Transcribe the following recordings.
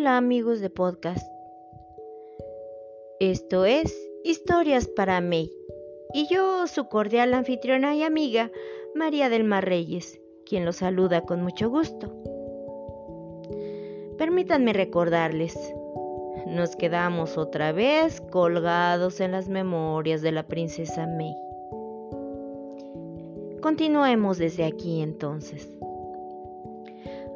Hola amigos de podcast. Esto es Historias para May y yo, su cordial anfitriona y amiga, María del Mar Reyes, quien los saluda con mucho gusto. Permítanme recordarles, nos quedamos otra vez colgados en las memorias de la princesa May. Continuemos desde aquí entonces.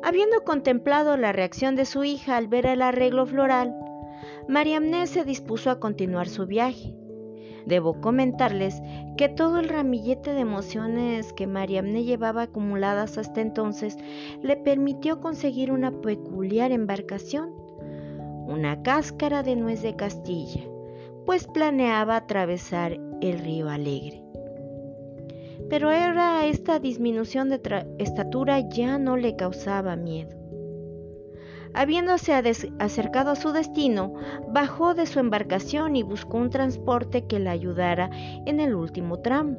Habiendo contemplado la reacción de su hija al ver el arreglo floral, Mariamne se dispuso a continuar su viaje. Debo comentarles que todo el ramillete de emociones que Mariamne llevaba acumuladas hasta entonces le permitió conseguir una peculiar embarcación, una cáscara de nuez de Castilla, pues planeaba atravesar el río Alegre pero era esta disminución de estatura ya no le causaba miedo. Habiéndose acercado a su destino, bajó de su embarcación y buscó un transporte que la ayudara en el último tramo.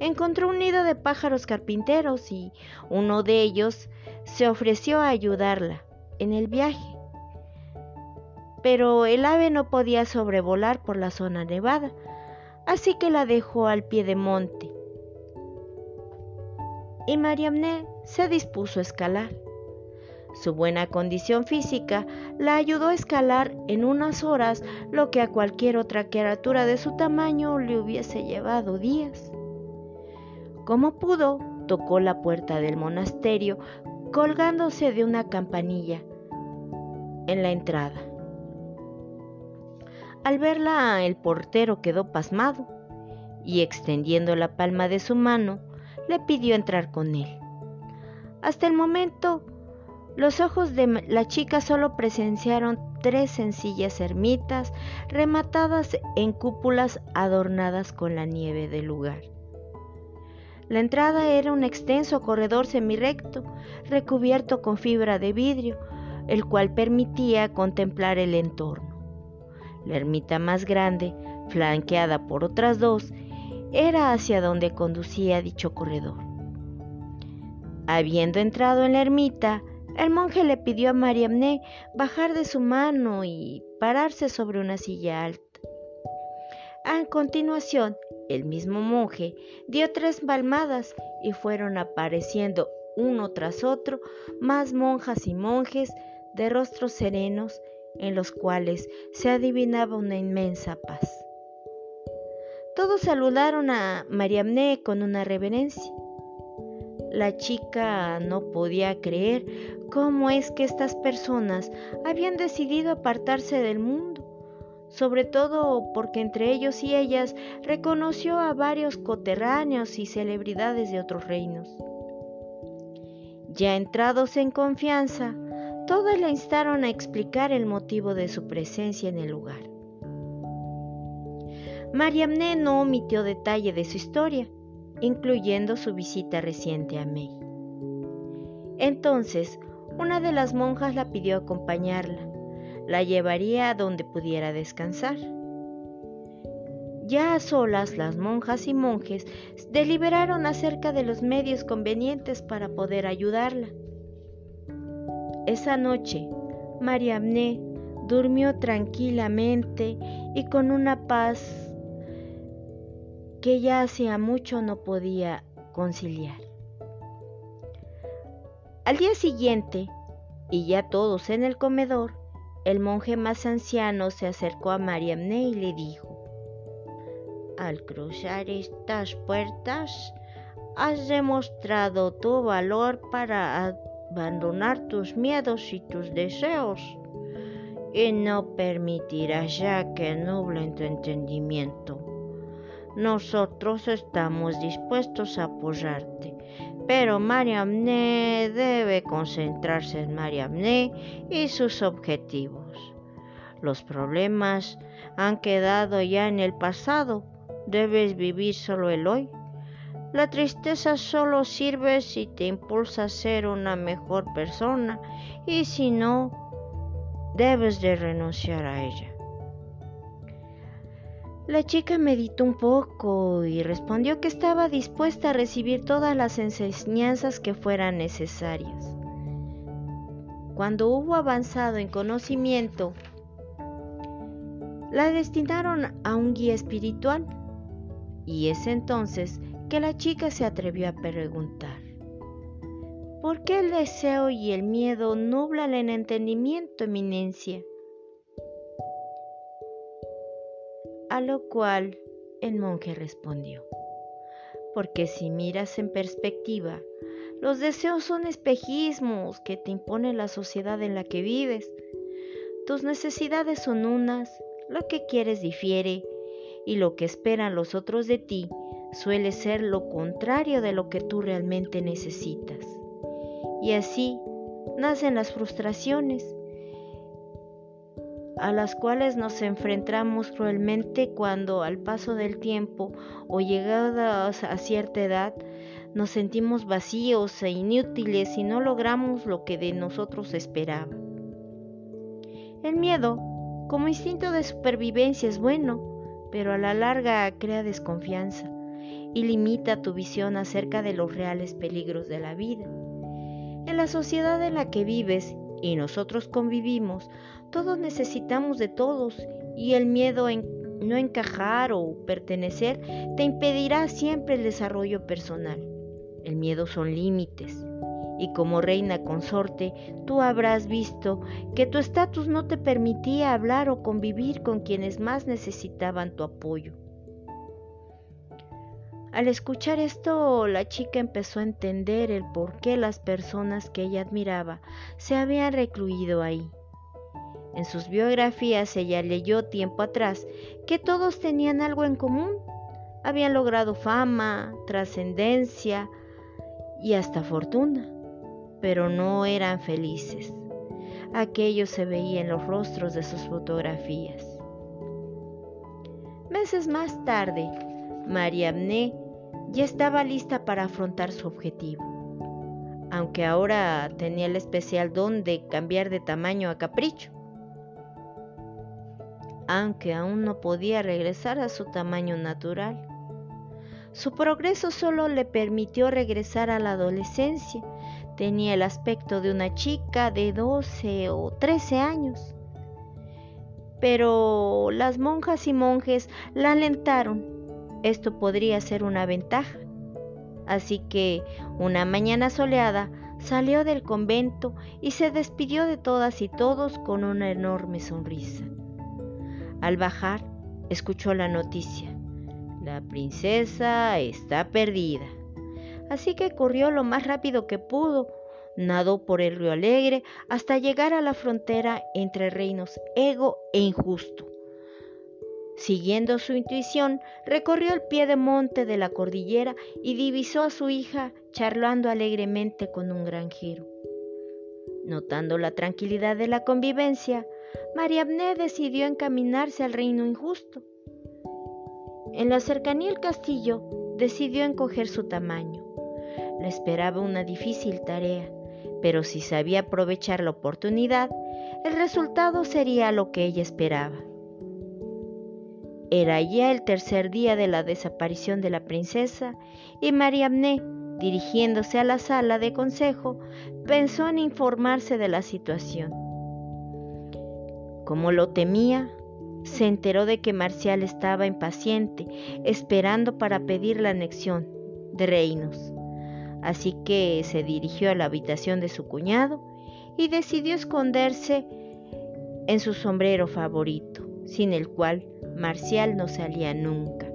Encontró un nido de pájaros carpinteros y uno de ellos se ofreció a ayudarla en el viaje. Pero el ave no podía sobrevolar por la zona nevada, así que la dejó al pie de monte y Mariamne se dispuso a escalar. Su buena condición física la ayudó a escalar en unas horas lo que a cualquier otra criatura de su tamaño le hubiese llevado días. Como pudo, tocó la puerta del monasterio colgándose de una campanilla en la entrada. Al verla, el portero quedó pasmado y extendiendo la palma de su mano, le pidió entrar con él. Hasta el momento, los ojos de la chica solo presenciaron tres sencillas ermitas rematadas en cúpulas adornadas con la nieve del lugar. La entrada era un extenso corredor semirrecto recubierto con fibra de vidrio, el cual permitía contemplar el entorno. La ermita más grande, flanqueada por otras dos, era hacia donde conducía dicho corredor. Habiendo entrado en la ermita, el monje le pidió a Mariamne bajar de su mano y pararse sobre una silla alta. A continuación, el mismo monje dio tres palmadas y fueron apareciendo uno tras otro más monjas y monjes de rostros serenos en los cuales se adivinaba una inmensa paz. Todos saludaron a Mariamne con una reverencia. La chica no podía creer cómo es que estas personas habían decidido apartarse del mundo, sobre todo porque entre ellos y ellas reconoció a varios coterráneos y celebridades de otros reinos. Ya entrados en confianza, todos la instaron a explicar el motivo de su presencia en el lugar. Mariamne no omitió detalle de su historia, incluyendo su visita reciente a May. Entonces, una de las monjas la pidió acompañarla. La llevaría a donde pudiera descansar. Ya a solas, las monjas y monjes deliberaron acerca de los medios convenientes para poder ayudarla. Esa noche, Mariamne durmió tranquilamente y con una paz que ya hacía mucho no podía conciliar. Al día siguiente, y ya todos en el comedor, el monje más anciano se acercó a Mariamne y le dijo, Al cruzar estas puertas, has demostrado tu valor para abandonar tus miedos y tus deseos, y no permitirás ya que nublen tu entendimiento nosotros estamos dispuestos a apoyarte. Pero Mariamne debe concentrarse en Mariamne y sus objetivos. Los problemas han quedado ya en el pasado. Debes vivir solo el hoy. La tristeza solo sirve si te impulsa a ser una mejor persona y si no, debes de renunciar a ella. La chica meditó un poco y respondió que estaba dispuesta a recibir todas las enseñanzas que fueran necesarias. cuando hubo avanzado en conocimiento, la destinaron a un guía espiritual. Y es entonces que la chica se atrevió a preguntar, ¿por qué el deseo y el miedo nublan el entendimiento, eminencia? A lo cual el monje respondió, porque si miras en perspectiva, los deseos son espejismos que te impone la sociedad en la que vives. Tus necesidades son unas, lo que quieres difiere, y lo que esperan los otros de ti suele ser lo contrario de lo que tú realmente necesitas. Y así nacen las frustraciones, a las cuales nos enfrentamos cruelmente cuando al paso del tiempo o llegadas a cierta edad nos sentimos vacíos e inútiles y no logramos lo que de nosotros esperaba. El miedo, como instinto de supervivencia, es bueno, pero a la larga crea desconfianza y limita tu visión acerca de los reales peligros de la vida. En la sociedad en la que vives y nosotros convivimos, todos necesitamos de todos y el miedo en no encajar o pertenecer te impedirá siempre el desarrollo personal. El miedo son límites. Y como reina consorte, tú habrás visto que tu estatus no te permitía hablar o convivir con quienes más necesitaban tu apoyo. Al escuchar esto, la chica empezó a entender el por qué las personas que ella admiraba se habían recluido ahí. En sus biografías ella leyó tiempo atrás que todos tenían algo en común. Habían logrado fama, trascendencia y hasta fortuna, pero no eran felices. Aquello se veía en los rostros de sus fotografías. Meses más tarde, Mariamne ya estaba lista para afrontar su objetivo. Aunque ahora tenía el especial don de cambiar de tamaño a capricho. Aunque aún no podía regresar a su tamaño natural. Su progreso solo le permitió regresar a la adolescencia. Tenía el aspecto de una chica de 12 o 13 años. Pero las monjas y monjes la alentaron esto podría ser una ventaja. Así que una mañana soleada salió del convento y se despidió de todas y todos con una enorme sonrisa. Al bajar, escuchó la noticia. La princesa está perdida. Así que corrió lo más rápido que pudo, nadó por el río Alegre hasta llegar a la frontera entre reinos ego e injusto. Siguiendo su intuición, recorrió el pie de monte de la cordillera y divisó a su hija charlando alegremente con un granjero. Notando la tranquilidad de la convivencia, María Abné decidió encaminarse al reino injusto. En la cercanía del castillo, decidió encoger su tamaño. Le esperaba una difícil tarea, pero si sabía aprovechar la oportunidad, el resultado sería lo que ella esperaba. Era ya el tercer día de la desaparición de la princesa y Mariamne, dirigiéndose a la sala de consejo, pensó en informarse de la situación. Como lo temía, se enteró de que Marcial estaba impaciente, esperando para pedir la anexión de reinos. Así que se dirigió a la habitación de su cuñado y decidió esconderse en su sombrero favorito, sin el cual Marcial no salía nunca.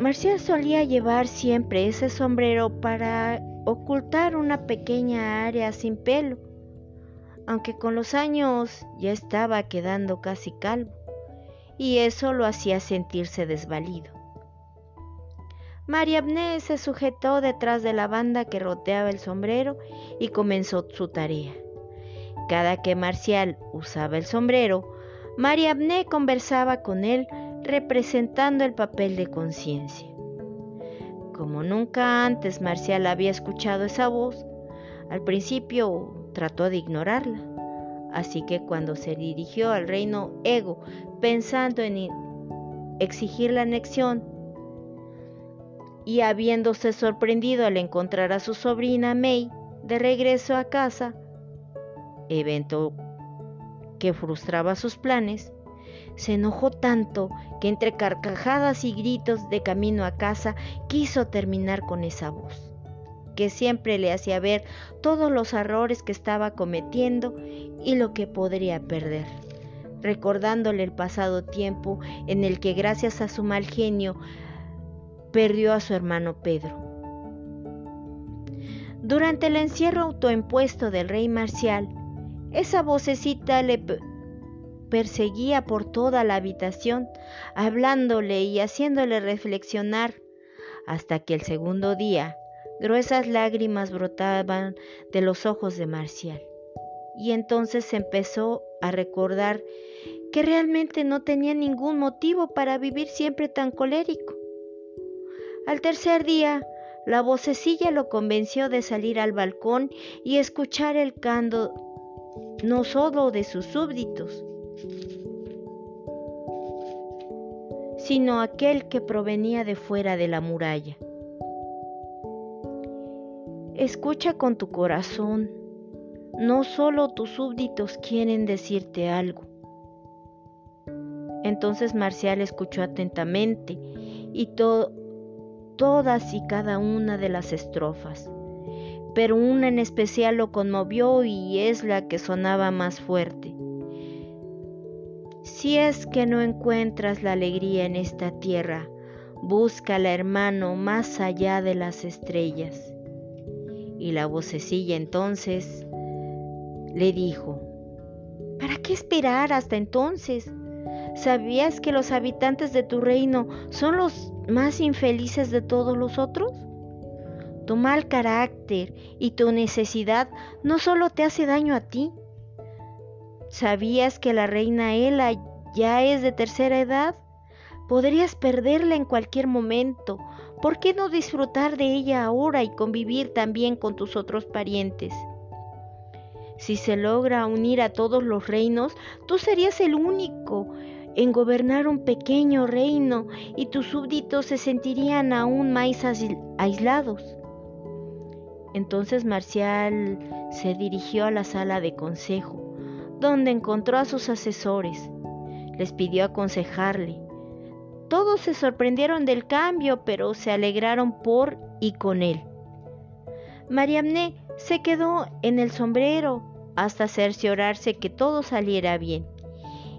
Marcial solía llevar siempre ese sombrero para ocultar una pequeña área sin pelo, aunque con los años ya estaba quedando casi calvo, y eso lo hacía sentirse desvalido. María Abné se sujetó detrás de la banda que rodeaba el sombrero y comenzó su tarea. Cada que Marcial usaba el sombrero, María Abné conversaba con él representando el papel de conciencia. Como nunca antes Marcial había escuchado esa voz, al principio trató de ignorarla. Así que cuando se dirigió al reino Ego pensando en exigir la anexión, y habiéndose sorprendido al encontrar a su sobrina May de regreso a casa, evento que frustraba sus planes, se enojó tanto que entre carcajadas y gritos de camino a casa quiso terminar con esa voz, que siempre le hacía ver todos los errores que estaba cometiendo y lo que podría perder, recordándole el pasado tiempo en el que gracias a su mal genio perdió a su hermano Pedro. Durante el encierro autoimpuesto del rey Marcial, esa vocecita le perseguía por toda la habitación, hablándole y haciéndole reflexionar, hasta que el segundo día gruesas lágrimas brotaban de los ojos de Marcial. Y entonces empezó a recordar que realmente no tenía ningún motivo para vivir siempre tan colérico. Al tercer día, la vocecilla lo convenció de salir al balcón y escuchar el canto no solo de sus súbditos, sino aquel que provenía de fuera de la muralla. Escucha con tu corazón, no solo tus súbditos quieren decirte algo. Entonces Marcial escuchó atentamente y todas y cada una de las estrofas, pero una en especial lo conmovió y es la que sonaba más fuerte. Si es que no encuentras la alegría en esta tierra, búscala, hermano, más allá de las estrellas. Y la vocecilla entonces le dijo, ¿para qué esperar hasta entonces? ¿Sabías que los habitantes de tu reino son los más infelices de todos los otros? Tu mal carácter y tu necesidad no solo te hace daño a ti. ¿Sabías que la reina Ela ya es de tercera edad, podrías perderla en cualquier momento. ¿Por qué no disfrutar de ella ahora y convivir también con tus otros parientes? Si se logra unir a todos los reinos, tú serías el único en gobernar un pequeño reino y tus súbditos se sentirían aún más aislados. Entonces Marcial se dirigió a la sala de consejo, donde encontró a sus asesores les pidió aconsejarle. Todos se sorprendieron del cambio, pero se alegraron por y con él. Mariamne se quedó en el sombrero hasta cerciorarse que todo saliera bien,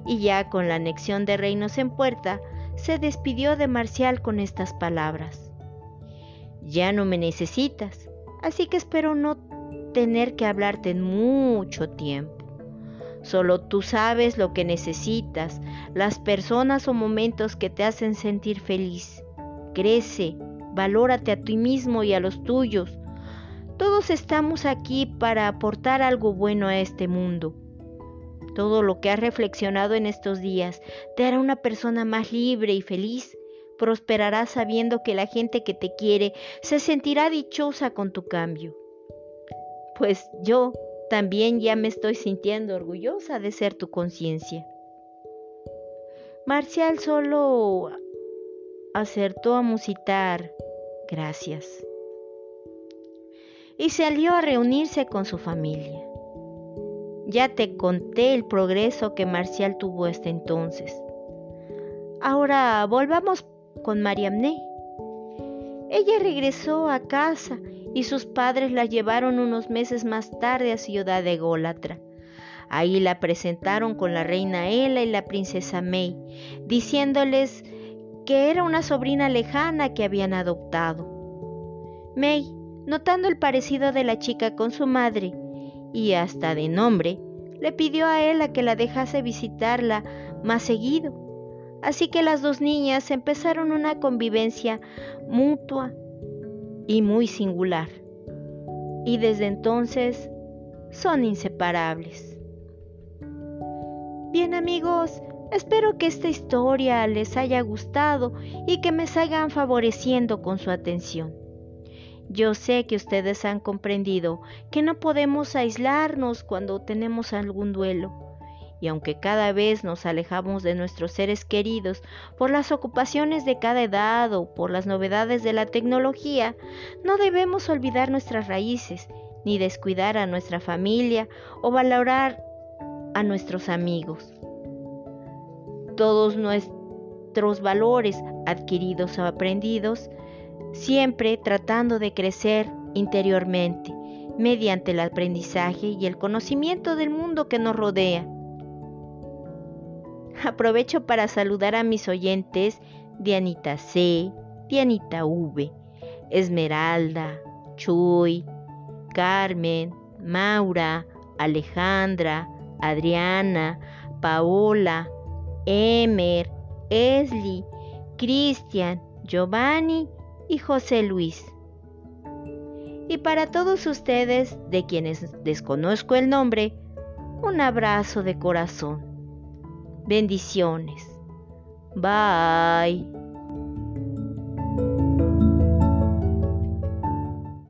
y ya con la anexión de reinos en puerta, se despidió de Marcial con estas palabras. Ya no me necesitas, así que espero no tener que hablarte en mucho tiempo. Solo tú sabes lo que necesitas, las personas o momentos que te hacen sentir feliz. Crece, valórate a ti mismo y a los tuyos. Todos estamos aquí para aportar algo bueno a este mundo. Todo lo que has reflexionado en estos días te hará una persona más libre y feliz. Prosperarás sabiendo que la gente que te quiere se sentirá dichosa con tu cambio. Pues yo también ya me estoy sintiendo orgullosa de ser tu conciencia. Marcial solo acertó a musitar gracias y salió a reunirse con su familia. Ya te conté el progreso que Marcial tuvo hasta entonces. Ahora volvamos con Mariamne. Ella regresó a casa y sus padres la llevaron unos meses más tarde a Ciudad de Gólatra. Ahí la presentaron con la reina Ela y la princesa May, diciéndoles que era una sobrina lejana que habían adoptado. May, notando el parecido de la chica con su madre, y hasta de nombre, le pidió a Ela que la dejase visitarla más seguido. Así que las dos niñas empezaron una convivencia mutua y muy singular. Y desde entonces son inseparables. Bien amigos, espero que esta historia les haya gustado y que me sigan favoreciendo con su atención. Yo sé que ustedes han comprendido que no podemos aislarnos cuando tenemos algún duelo y aunque cada vez nos alejamos de nuestros seres queridos por las ocupaciones de cada edad o por las novedades de la tecnología, no debemos olvidar nuestras raíces, ni descuidar a nuestra familia o valorar a nuestros amigos. Todos nuestros valores adquiridos o aprendidos, siempre tratando de crecer interiormente mediante el aprendizaje y el conocimiento del mundo que nos rodea. Aprovecho para saludar a mis oyentes Dianita C, Dianita V, Esmeralda, Chuy, Carmen, Maura, Alejandra, Adriana, Paola, Emer, Esli, Cristian, Giovanni y José Luis. Y para todos ustedes, de quienes desconozco el nombre, un abrazo de corazón. Bendiciones. Bye.